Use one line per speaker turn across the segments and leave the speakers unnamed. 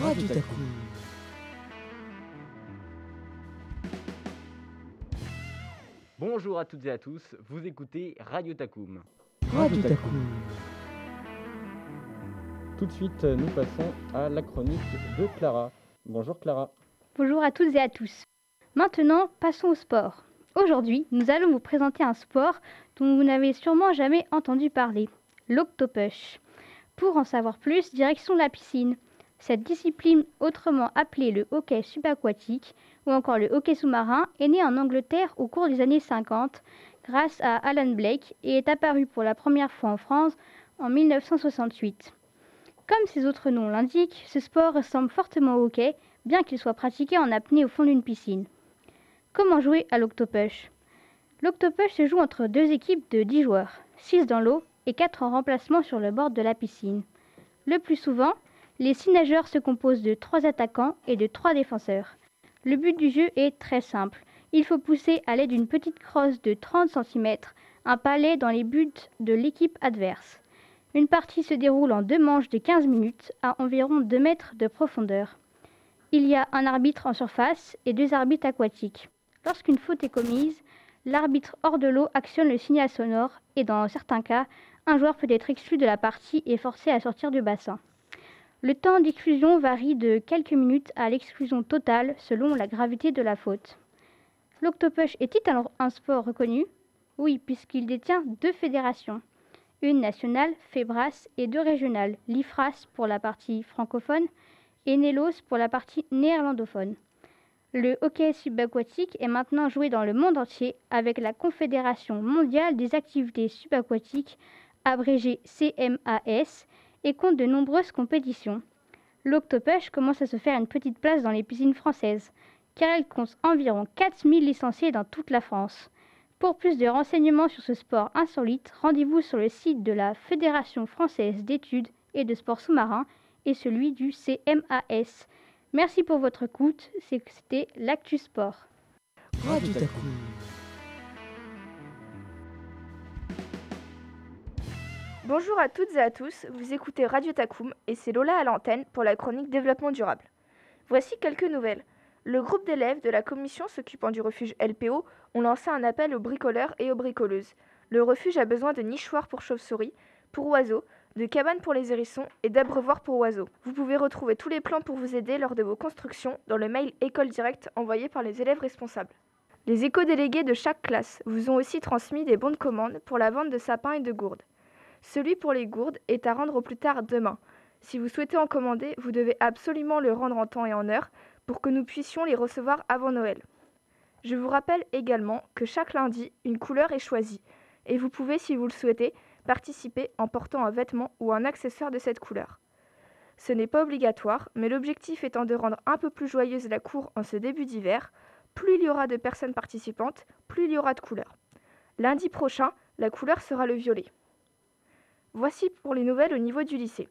Radio Taku.
Bonjour à toutes et à tous, vous écoutez Radio Takoum.
Radio Taku.
Tout de suite, nous passons à la chronique de Clara. Bonjour Clara.
Bonjour à toutes et à tous. Maintenant, passons au sport. Aujourd'hui, nous allons vous présenter un sport dont vous n'avez sûrement jamais entendu parler, l'octopush. Pour en savoir plus, direction la piscine. Cette discipline, autrement appelée le hockey subaquatique ou encore le hockey sous-marin, est née en Angleterre au cours des années 50 grâce à Alan Blake et est apparue pour la première fois en France en 1968. Comme ses autres noms l'indiquent, ce sport ressemble fortement au hockey, bien qu'il soit pratiqué en apnée au fond d'une piscine. Comment jouer à l'octopush? L'octopush se joue entre deux équipes de 10 joueurs, 6 dans l'eau et 4 en remplacement sur le bord de la piscine. Le plus souvent, les 6 nageurs se composent de 3 attaquants et de 3 défenseurs. Le but du jeu est très simple. Il faut pousser à l'aide d'une petite crosse de 30 cm un palais dans les buts de l'équipe adverse. Une partie se déroule en deux manches de 15 minutes à environ 2 mètres de profondeur. Il y a un arbitre en surface et deux arbitres aquatiques. Lorsqu'une faute est commise, l'arbitre hors de l'eau actionne le signal sonore et dans certains cas, un joueur peut être exclu de la partie et forcé à sortir du bassin. Le temps d'exclusion varie de quelques minutes à l'exclusion totale selon la gravité de la faute. L'octopush est-il alors un sport reconnu? Oui, puisqu'il détient deux fédérations. Une nationale, FEBRAS, et deux régionales, l'IFRAS pour la partie francophone et NELOS pour la partie néerlandophone. Le hockey subaquatique est maintenant joué dans le monde entier avec la Confédération mondiale des activités subaquatiques, abrégée CMAS, et compte de nombreuses compétitions. L'octopush commence à se faire une petite place dans les piscines françaises, car elle compte environ 4000 licenciés dans toute la France. Pour plus de renseignements sur ce sport insolite, rendez-vous sur le site de la Fédération française d'études et de sports sous-marins et celui du CMAS. Merci pour votre écoute, c'était l'Actu Sport.
Bonjour à toutes et à tous, vous écoutez Radio Takoum et c'est Lola à l'antenne pour la chronique développement durable. Voici quelques nouvelles. Le groupe d'élèves de la commission s'occupant du refuge LPO ont lancé un appel aux bricoleurs et aux bricoleuses. Le refuge a besoin de nichoirs pour chauves-souris, pour oiseaux, de cabanes pour les hérissons et d'abreuvoirs pour oiseaux. Vous pouvez retrouver tous les plans pour vous aider lors de vos constructions dans le mail école direct envoyé par les élèves responsables. Les éco-délégués de chaque classe vous ont aussi transmis des bons de commande pour la vente de sapins et de gourdes. Celui pour les gourdes est à rendre au plus tard demain. Si vous souhaitez en commander, vous devez absolument le rendre en temps et en heure pour que nous puissions les recevoir avant Noël. Je vous rappelle également que chaque lundi, une couleur est choisie et vous pouvez, si vous le souhaitez, participer en portant un vêtement ou un accessoire de cette couleur. Ce n'est pas obligatoire, mais l'objectif étant de rendre un peu plus joyeuse la cour en ce début d'hiver, plus il y aura de personnes participantes, plus il y aura de couleurs. Lundi prochain, la couleur sera le violet. Voici pour les nouvelles au niveau du lycée.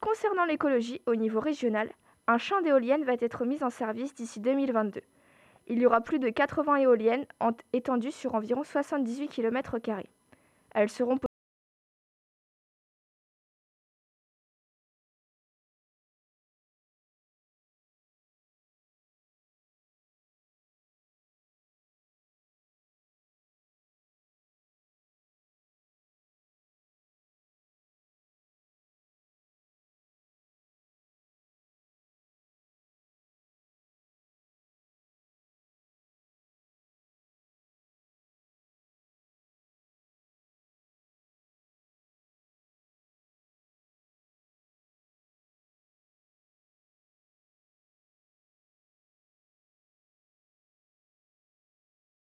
Concernant l'écologie au niveau régional, un champ d'éoliennes va être mis en service d'ici 2022. Il y aura plus de 80 éoliennes étendues sur environ 78 km. Elles seront